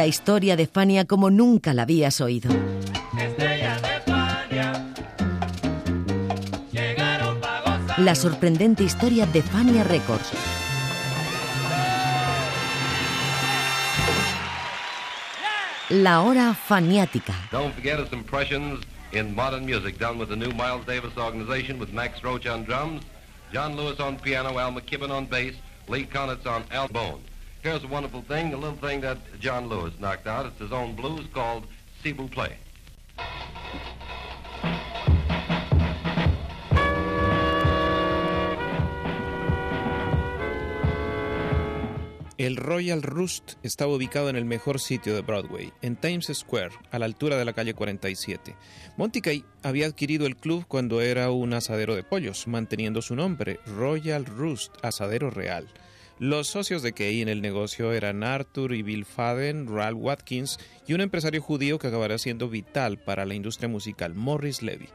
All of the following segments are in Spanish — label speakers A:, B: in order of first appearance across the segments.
A: La historia de Fania como nunca la habías oído. La sorprendente historia de Fania Records. La hora faniática.
B: Don't forget its impressions in modern music done with the new Miles Davis organization with Max Roach on drums, John Lewis on piano, Al McKibben on bass, Lee Konitz on albone. Here's a wonderful thing, a little thing that John Lewis knocked out. It's his own blues called Play.
C: El Royal Roost estaba ubicado en el mejor sitio de Broadway, en Times Square, a la altura de la calle 47. Monty Kay había adquirido el club cuando era un asadero de pollos, manteniendo su nombre, Royal Roost, Asadero Real. Los socios de Kay en el negocio eran Arthur y Bill Faden, Ralph Watkins y un empresario judío que acabará siendo vital para la industria musical, Morris Levy.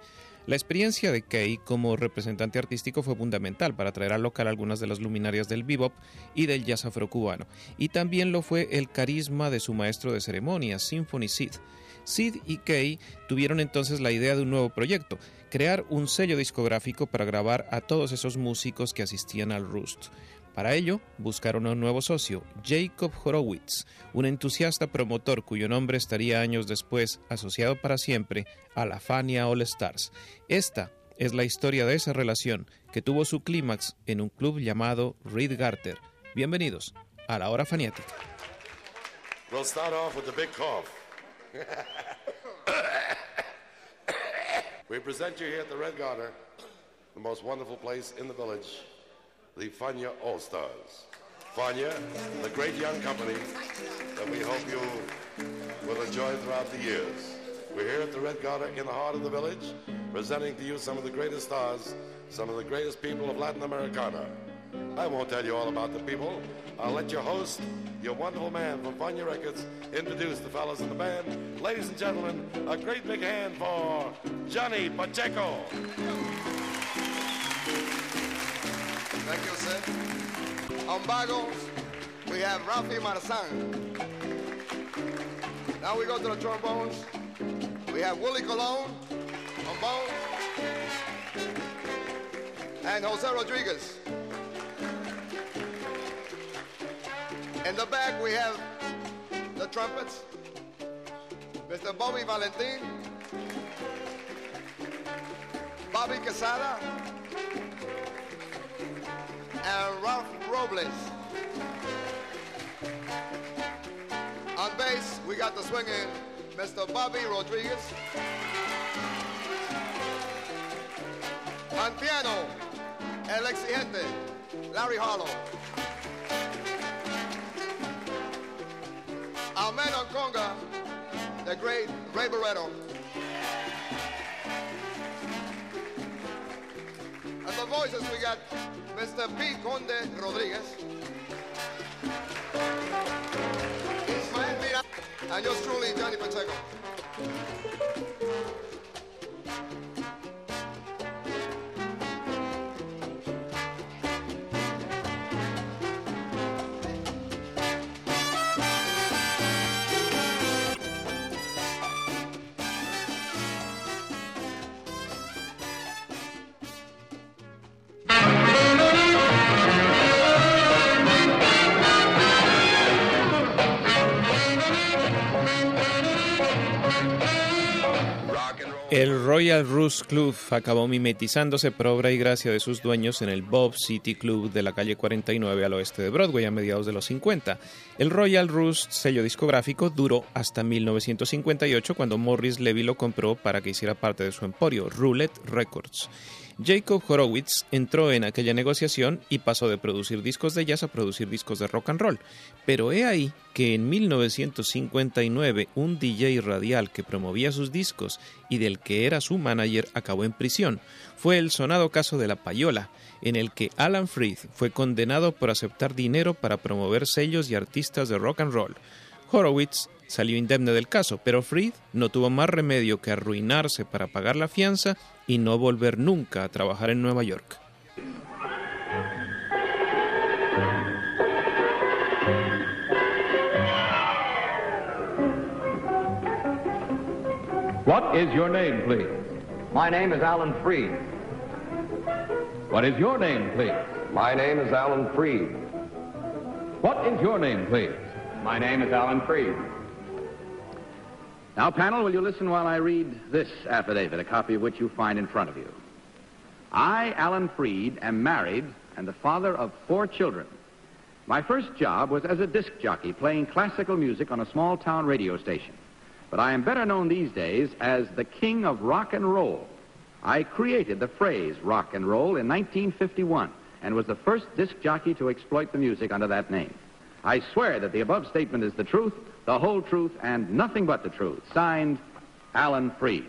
C: La experiencia de Kay como representante artístico fue fundamental para traer al local algunas de las luminarias del bebop y del jazz afrocubano, y también lo fue el carisma de su maestro de ceremonias, Symphony Sid. Sid y Kay tuvieron entonces la idea de un nuevo proyecto, crear un sello discográfico para grabar a todos esos músicos que asistían al Roost. Para ello, buscaron a un nuevo socio, Jacob Horowitz, un entusiasta promotor cuyo nombre estaría años después asociado para siempre a la Fania All Stars. Esta es la historia de esa relación que tuvo su clímax en un club llamado Reed Garter. Bienvenidos a la hora faniática.
D: We'll start off with the big cough. we present you here at the Red Garter, the most wonderful place in the village, the Fania All Stars. Fania, the great young company that we hope you will enjoy throughout the years. We're here at the Red Garter in the heart of the village, presenting to you some of the greatest stars, some of the greatest people of Latin Americana. I won't tell you all about the people. I'll let your host, your wonderful man from Fania Records, introduce the fellas in the band. Ladies and gentlemen, a great big hand for Johnny Pacheco.
E: Thank you, sir. On bagos, we have Rafi Marzan. Now we go to the trombones. We have Willie Colon on bones. And Jose Rodriguez. In the back, we have the trumpets. Mr. Bobby Valentin. Bobby Quesada and Ralph Robles. On bass, we got the swinging Mr. Bobby Rodriguez. On piano, El Exigente, Larry Harlow. Our man on conga, the great Ray Barretto. The voices, we got Mr. P. Conde Rodriguez. And yours truly, Johnny Pacheco.
C: Royal Roost Club acabó mimetizándose por obra y gracia de sus dueños en el Bob City Club de la calle 49 al oeste de Broadway a mediados de los 50. El Royal Roost, sello discográfico, duró hasta 1958 cuando Morris Levy lo compró para que hiciera parte de su emporio, Roulette Records. Jacob Horowitz entró en aquella negociación y pasó de producir discos de jazz a producir discos de rock and roll. Pero he ahí que en 1959 un DJ radial que promovía sus discos y del que era su manager acabó en prisión. Fue el sonado caso de La Payola, en el que Alan Freed fue condenado por aceptar dinero para promover sellos y artistas de rock and roll. Horowitz salió indemne del caso, pero Freed no tuvo más remedio que arruinarse para pagar la fianza y no volver nunca a trabajar en Nueva York.
F: What is your name, please?
G: My name is Alan Freed.
F: What is your name, please?
G: My name is Alan Freed.
F: What is your name, please?
G: My name is Alan Freed.
H: Now, panel, will you listen while I read this affidavit, a copy of which you find in front of you? I, Alan Freed, am married and the father of four children. My first job was as a disc jockey playing classical music on a small town radio station. But I am better known these days as the king of rock and roll. I created the phrase rock and roll in 1951 and was the first disc jockey to exploit the music under that name. I swear that the above statement is the truth, the whole truth, and nothing but the truth. Signed, Alan Freed.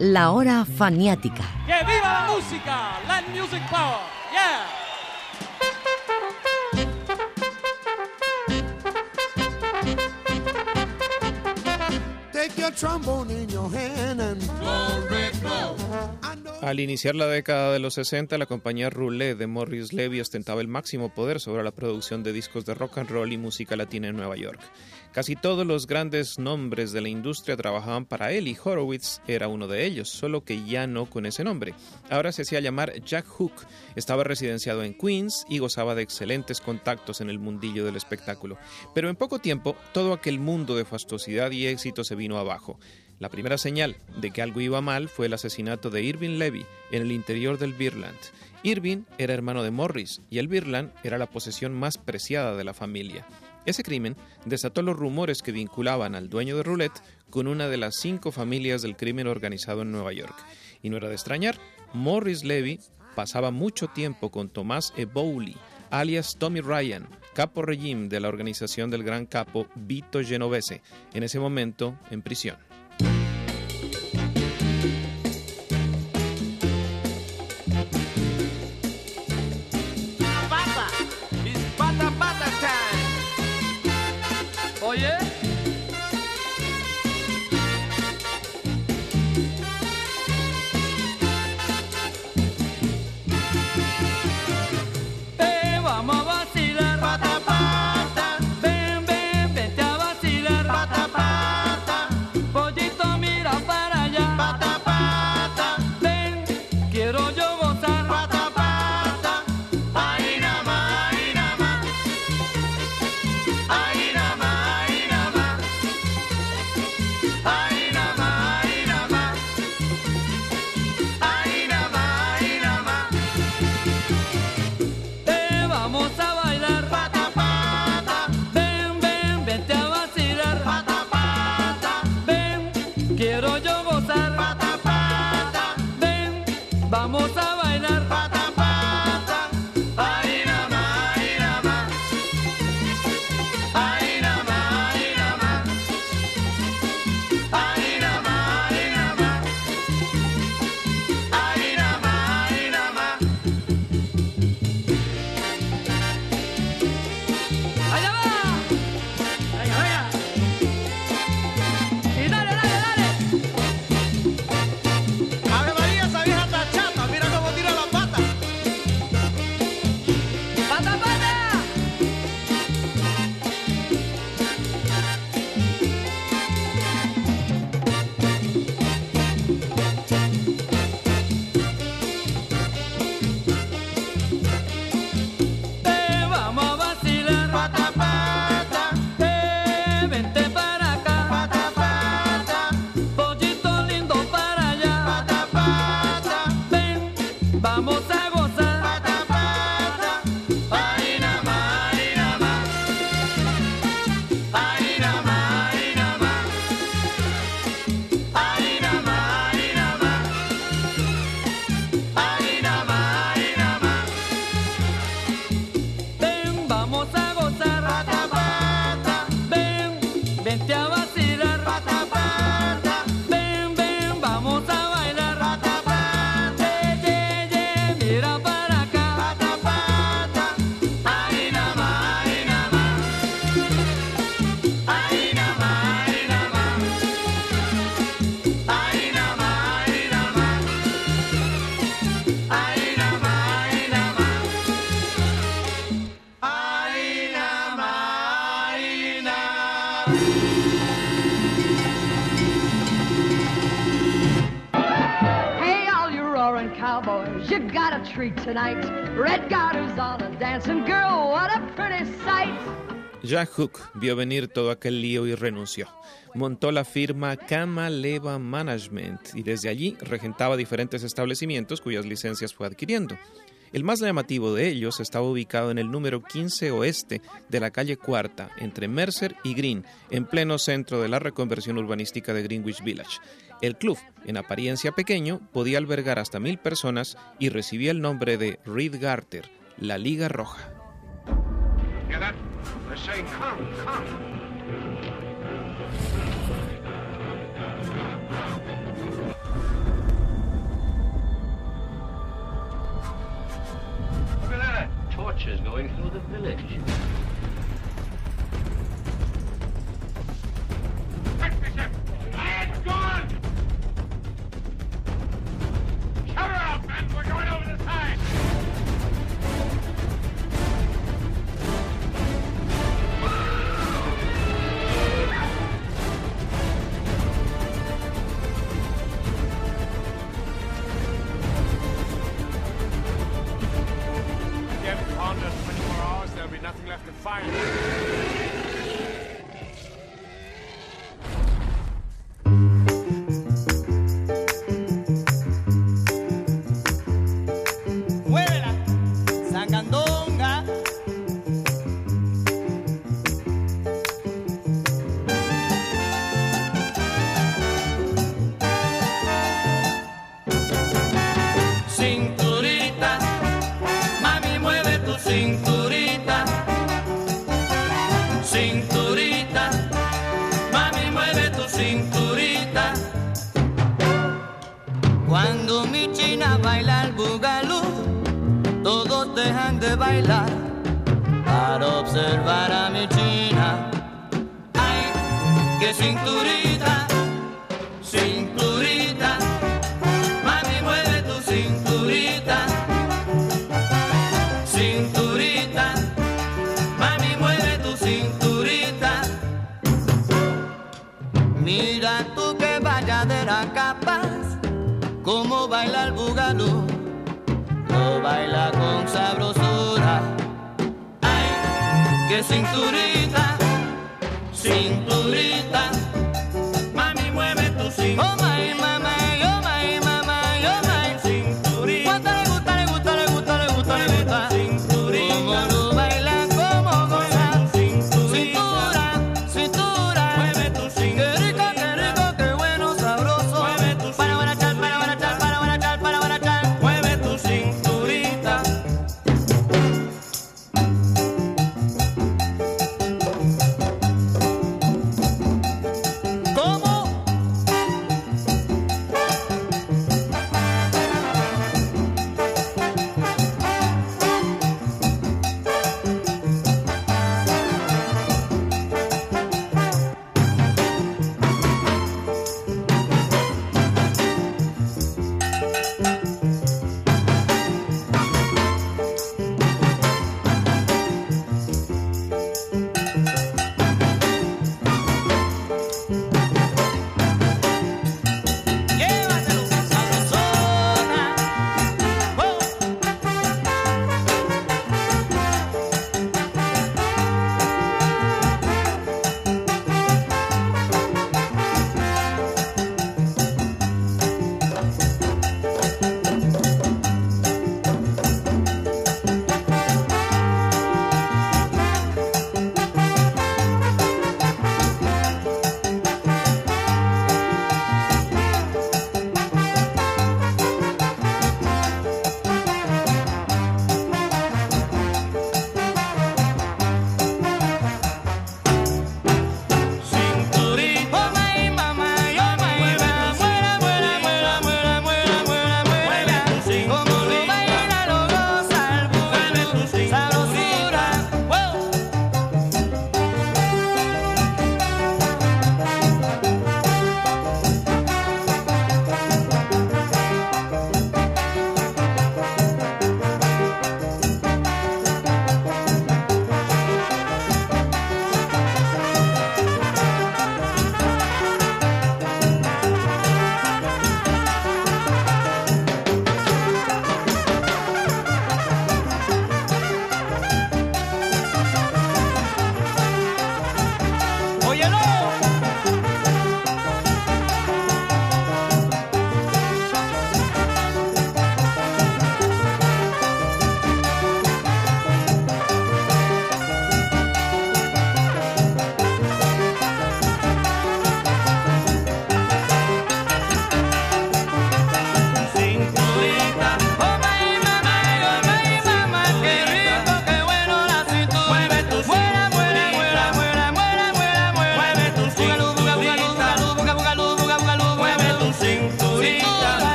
A: La Hora Faniática.
I: ¡Que viva la música! Land Music Power. Yeah.
J: Take your trombone in your hand and blow, blow.
C: Al iniciar la década de los 60, la compañía Roulette de Morris Levy ostentaba el máximo poder sobre la producción de discos de rock and roll y música latina en Nueva York. Casi todos los grandes nombres de la industria trabajaban para él y Horowitz era uno de ellos, solo que ya no con ese nombre. Ahora se hacía llamar Jack Hook, estaba residenciado en Queens y gozaba de excelentes contactos en el mundillo del espectáculo. Pero en poco tiempo, todo aquel mundo de fastuosidad y éxito se vino abajo. La primera señal de que algo iba mal fue el asesinato de Irving Levy en el interior del Birland. Irving era hermano de Morris y el Birland era la posesión más preciada de la familia. Ese crimen desató los rumores que vinculaban al dueño de Roulette con una de las cinco familias del crimen organizado en Nueva York. Y no era de extrañar, Morris Levy pasaba mucho tiempo con Tomás E. Bowley, alias Tommy Ryan, capo regime de la organización del gran capo Vito Genovese, en ese momento en prisión. Jack Hook vio venir todo aquel lío y renunció. Montó la firma Kama Leva Management y desde allí regentaba diferentes establecimientos cuyas licencias fue adquiriendo. El más llamativo de ellos estaba ubicado en el número 15 oeste de la calle Cuarta, entre Mercer y Green, en pleno centro de la reconversión urbanística de Greenwich Village. El club, en apariencia pequeño, podía albergar hasta mil personas y recibía el nombre de Reed Garter, la Liga Roja.
K: Cover up, men! We're going over the
L: side!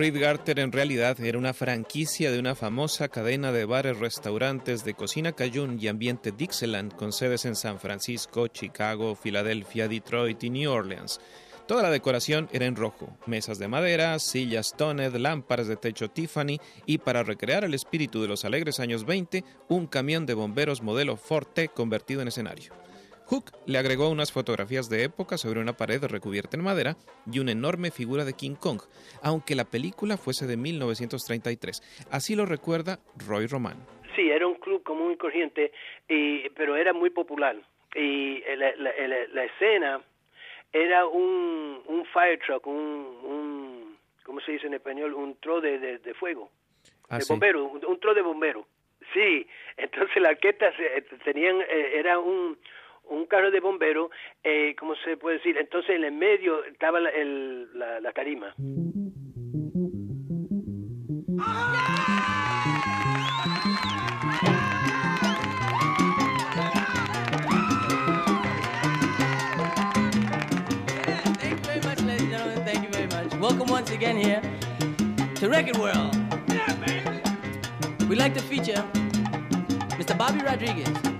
L: Reed Garter en realidad era una franquicia de una famosa cadena de bares restaurantes de cocina cajún y ambiente Dixieland con sedes en San Francisco, Chicago, Filadelfia, Detroit y New Orleans. Toda la decoración era en rojo, mesas de madera, sillas toned, lámparas de techo Tiffany y para recrear el espíritu de los alegres años 20, un camión de bomberos modelo Forte convertido en escenario. Hook le agregó unas fotografías de época sobre una pared recubierta en madera y una enorme figura de King Kong, aunque la película fuese de 1933. Así lo recuerda Roy Román.
M: Sí, era un club común y corriente, y, pero era muy popular. Y la, la, la, la escena era un, un, fire truck, un, un, ¿cómo se dice en español? Un tro de, de, de fuego,
C: ah,
M: de
C: sí.
M: bombero, un, un tro de bombero. Sí, entonces la orquesta se, tenían, eh, era un, un carro de bomberos, eh, ¿cómo se puede decir? Entonces en el medio estaba la, el, la, la tarima.
I: welcome once again here to Record World. Yeah, We'd like to feature Mr. Bobby Rodriguez.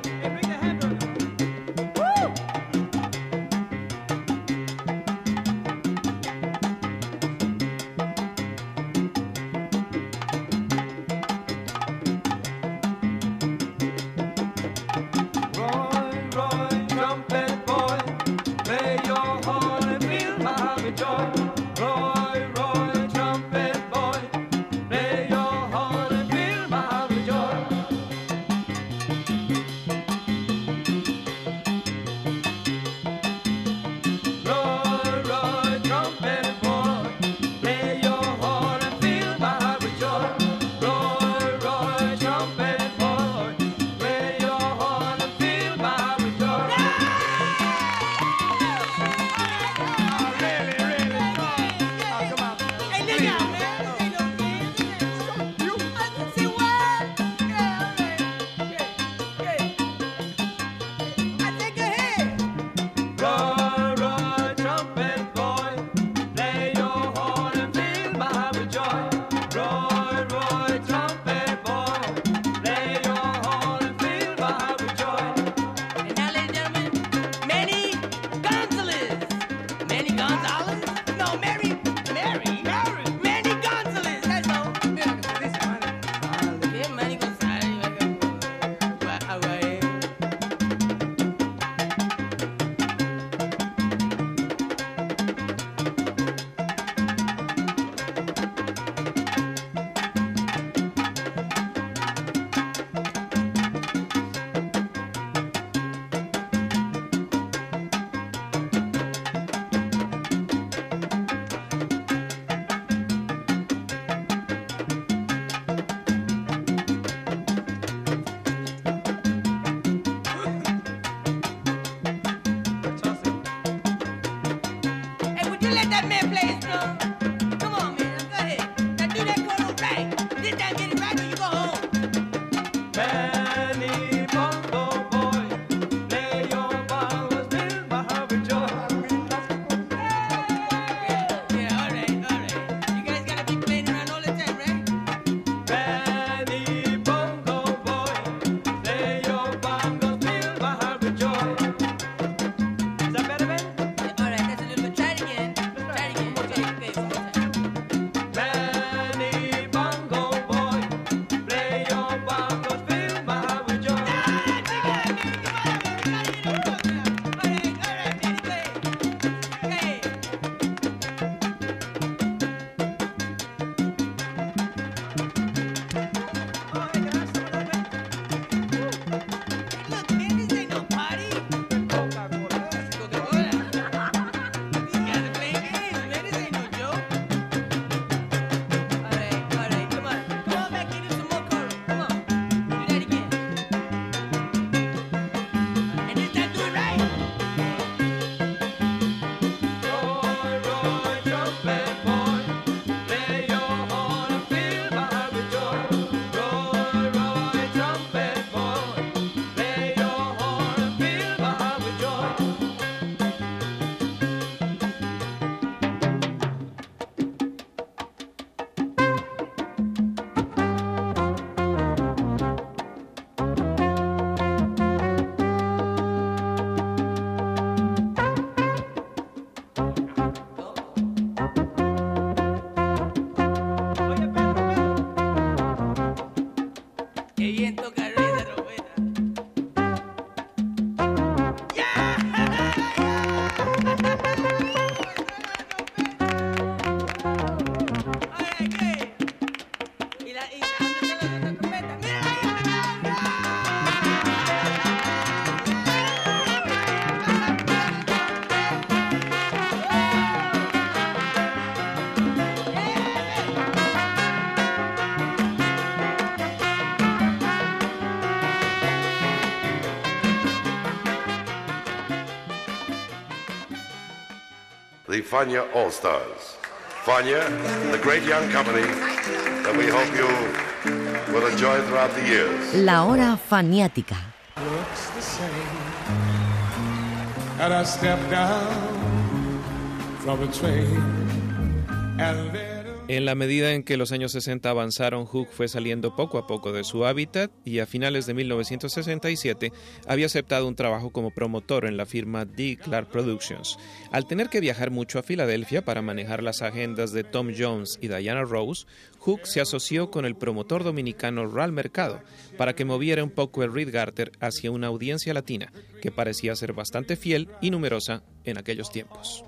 D: Fania All Stars. Fania, the great young company that we hope you will enjoy throughout the years.
A: La hora faniática.
J: looks the same. And I stepped down from a train and then
C: En la medida en que los años 60 avanzaron, Hook fue saliendo poco a poco de su hábitat y a finales de 1967 había aceptado un trabajo como promotor en la firma D. Clark Productions. Al tener que viajar mucho a Filadelfia para manejar las agendas de Tom Jones y Diana Rose, Hook se asoció con el promotor dominicano Ral Mercado para que moviera un poco el Reed Garter hacia una audiencia latina que parecía ser bastante fiel y numerosa en aquellos tiempos.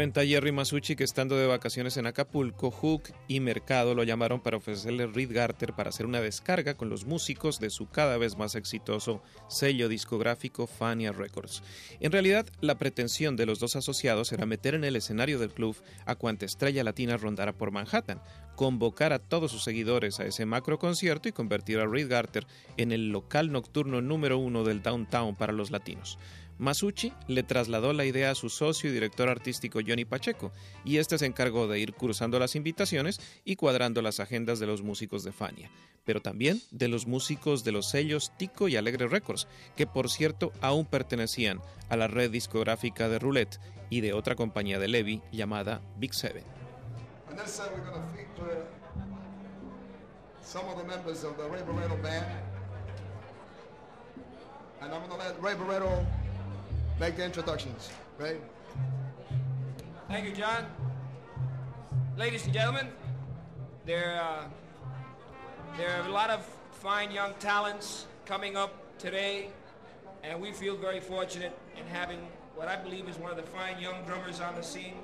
C: Cuenta Jerry Masucci que estando de vacaciones en Acapulco, Hook y Mercado lo llamaron para ofrecerle Reed Garter para hacer una descarga con los músicos de su cada vez más exitoso sello discográfico Fania Records. En realidad, la pretensión de los dos asociados era meter en el escenario del club a cuanta estrella latina rondara por Manhattan, convocar a todos sus seguidores a ese macro concierto y convertir a Reed Garter en el local nocturno número uno del downtown para los latinos. Masucci le trasladó la idea a su socio y director artístico Johnny Pacheco, y este se encargó de ir cruzando las invitaciones y cuadrando las agendas de los músicos de Fania, pero también de los músicos de los sellos Tico y Alegre Records, que por cierto aún pertenecían a la red discográfica de Roulette y de otra compañía de Levy llamada Big Seven.
E: And make the introductions. right?
N: Thank you, John. Ladies and gentlemen, there, uh, there are a lot of fine young talents coming up today, and we feel very fortunate in having what I believe is one of the fine young drummers on the scene.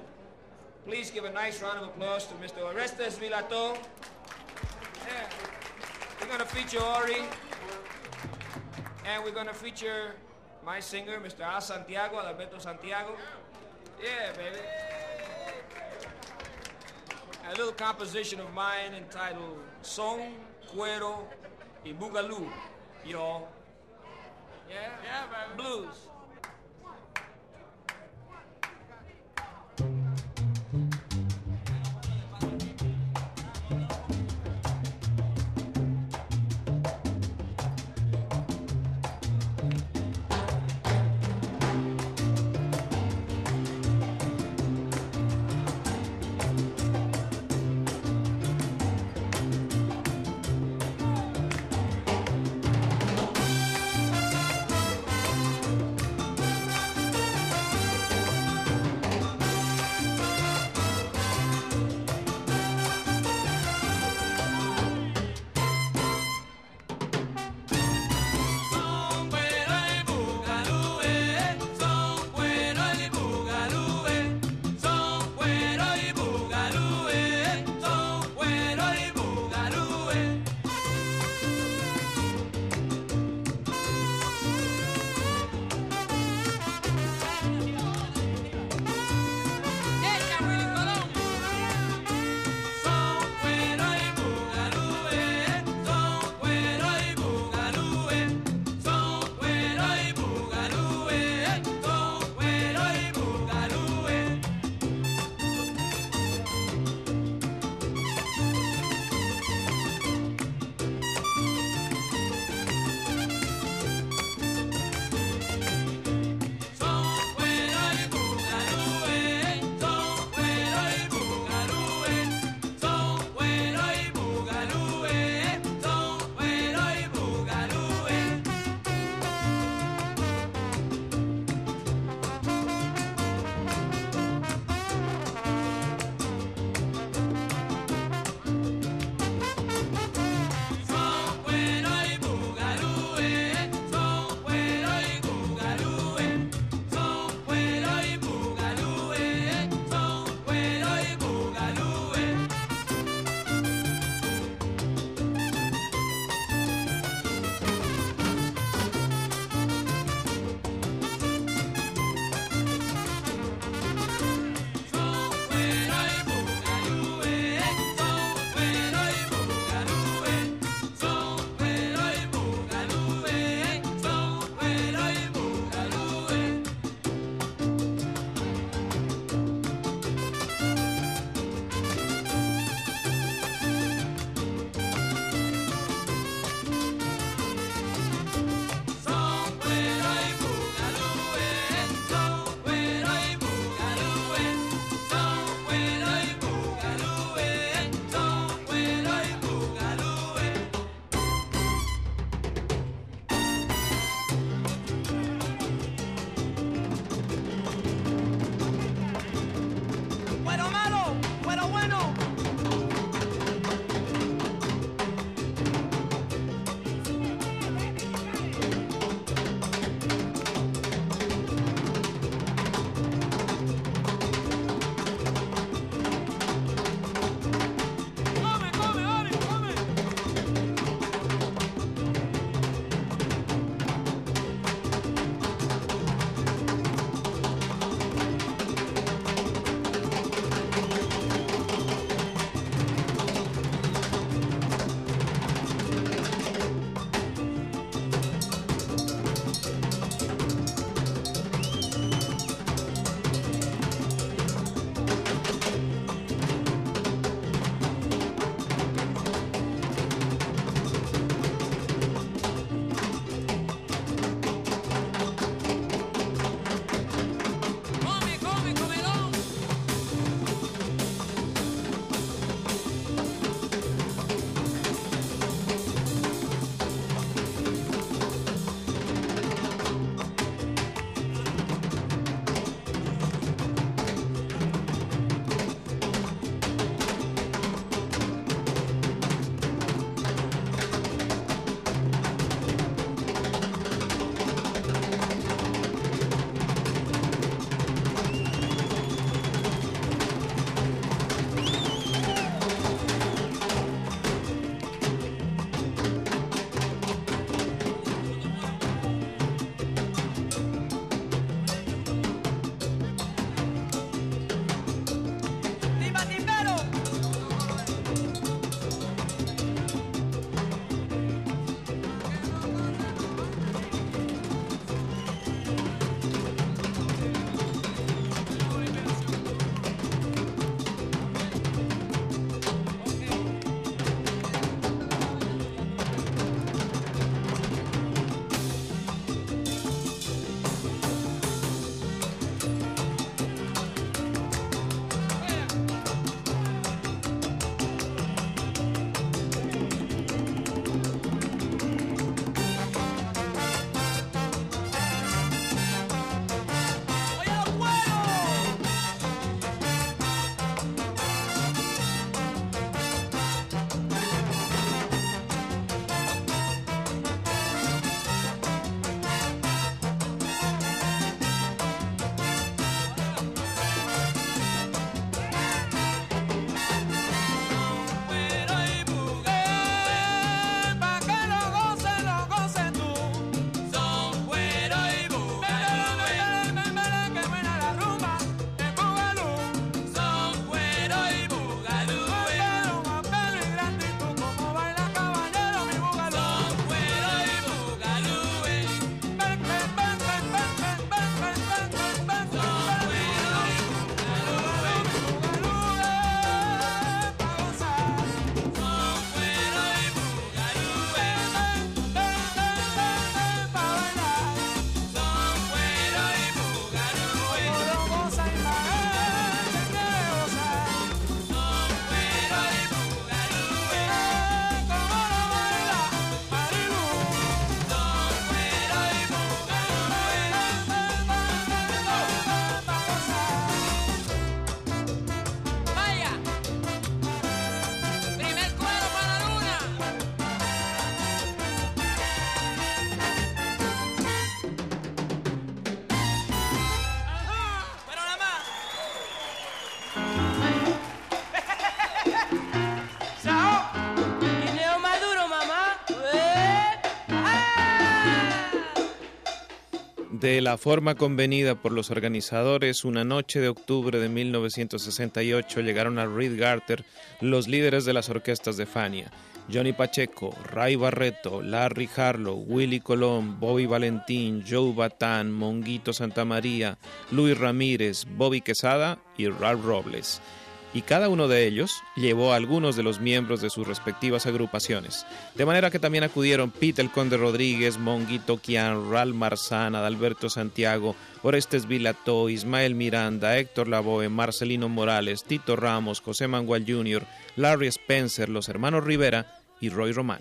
N: Please give a nice round of applause to Mr. Orestes Vilato. Yeah. We're going to feature Ori, and we're going to feature my singer, Mr. Al Santiago, Alberto Santiago. Yeah, baby. A little composition of mine entitled Son, Cuero, y Boogaloo, y'all. Yeah? Yeah, baby. Blues.
O: De la forma convenida por los organizadores, una noche de octubre de 1968 llegaron a Reed Garter los líderes de las orquestas de Fania. Johnny Pacheco, Ray Barreto, Larry Harlow, Willy Colón, Bobby Valentín, Joe Batán, Monguito Santamaría, Luis Ramírez, Bobby Quesada y Ralph Robles y cada uno de ellos llevó a algunos de los miembros de sus respectivas agrupaciones. De manera que también acudieron Pete el Conde Rodríguez, Monguito Kian, Ral Marzana, Adalberto Santiago, Orestes Vilató, Ismael Miranda, Héctor Lavoe, Marcelino Morales, Tito Ramos, José Mangual Jr., Larry Spencer, los hermanos Rivera y Roy Román.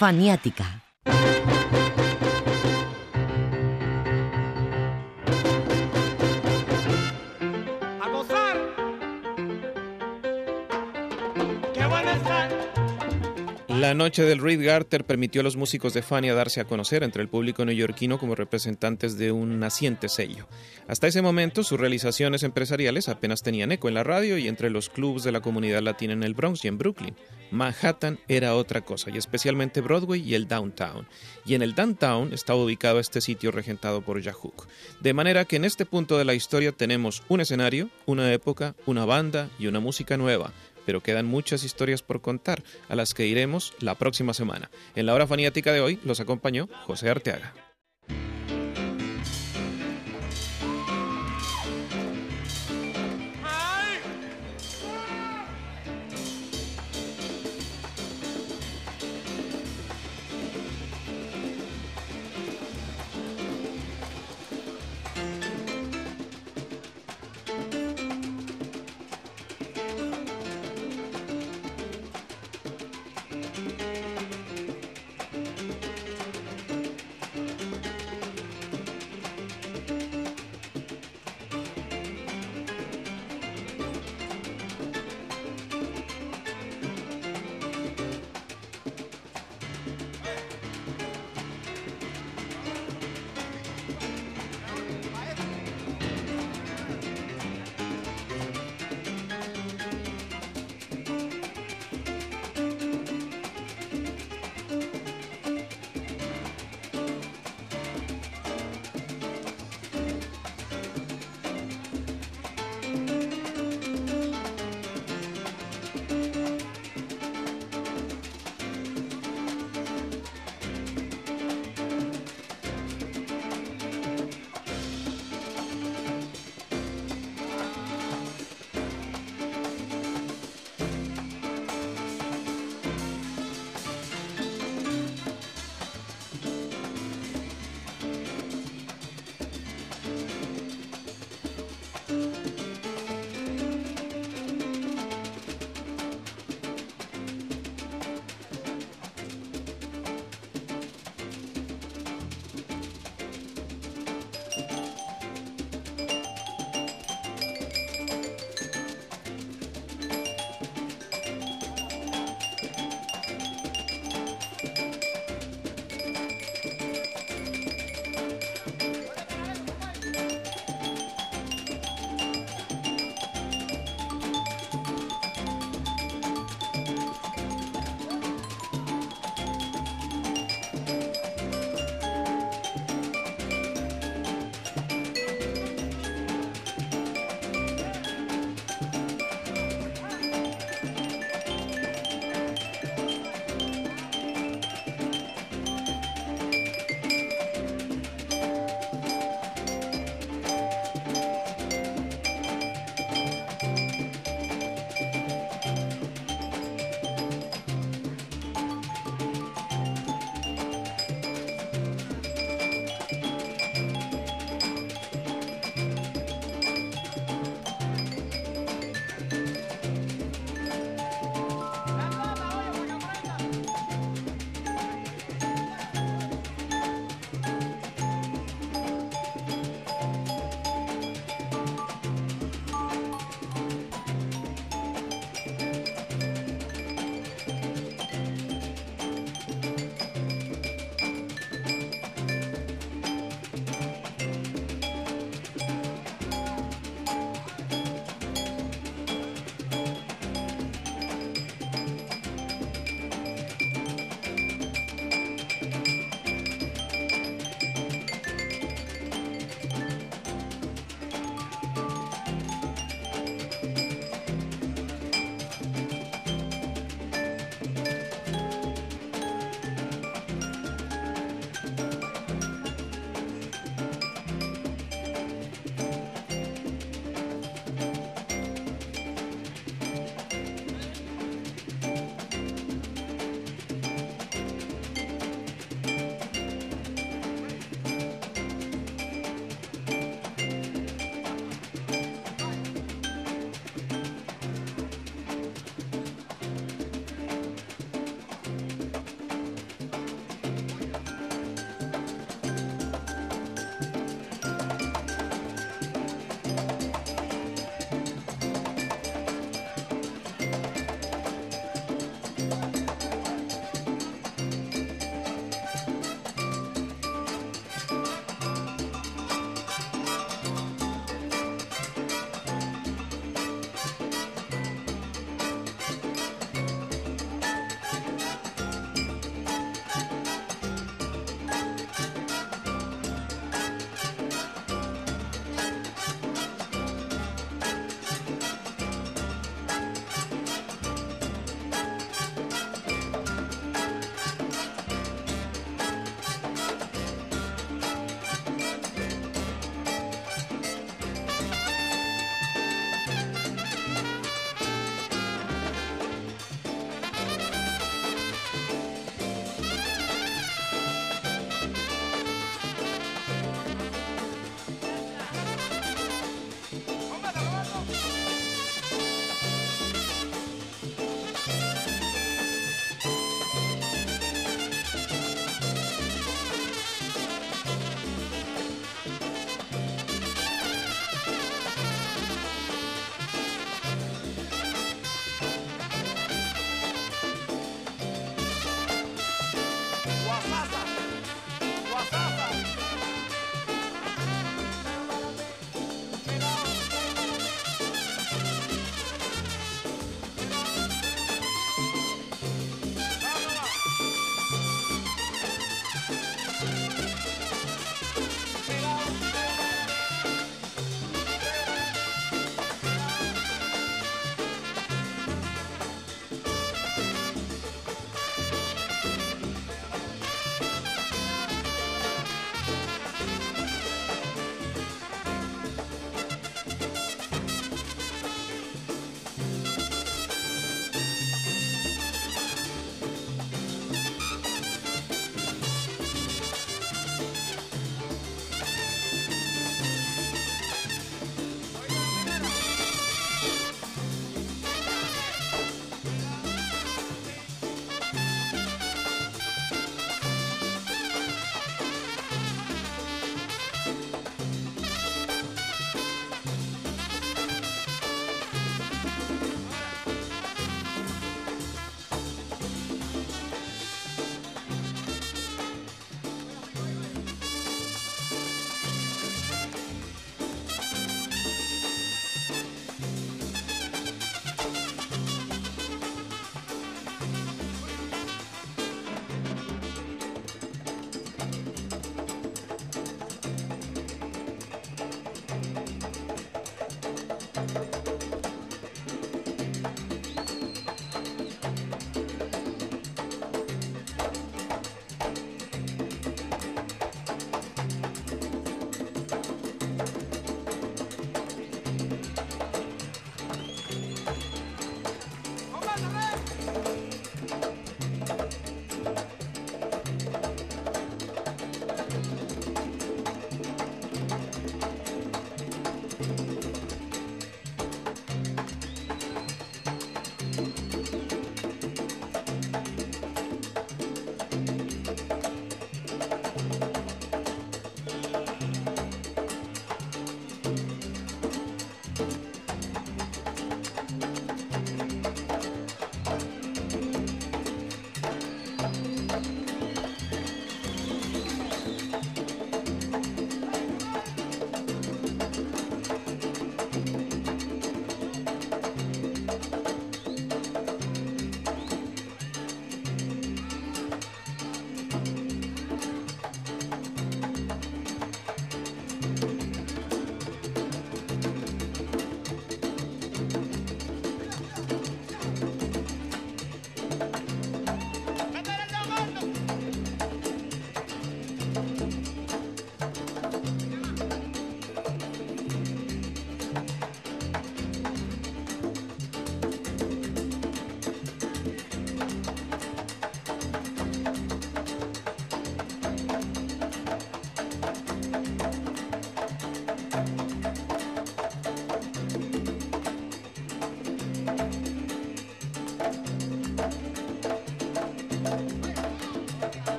A: Faniática.
O: La noche del Reed Garter permitió a los músicos de Fania darse a conocer entre el público neoyorquino como representantes de un naciente sello. Hasta ese momento, sus realizaciones empresariales apenas tenían eco en la radio y entre los clubs de la comunidad latina en el Bronx y en Brooklyn. Manhattan era otra cosa, y especialmente Broadway y el Downtown. Y en el Downtown estaba ubicado este sitio regentado por Yahook. De manera que en este punto de la historia tenemos un escenario, una época, una banda y una música nueva pero quedan muchas historias por contar, a las que iremos la próxima semana. En la hora faniática de hoy los acompañó José Arteaga.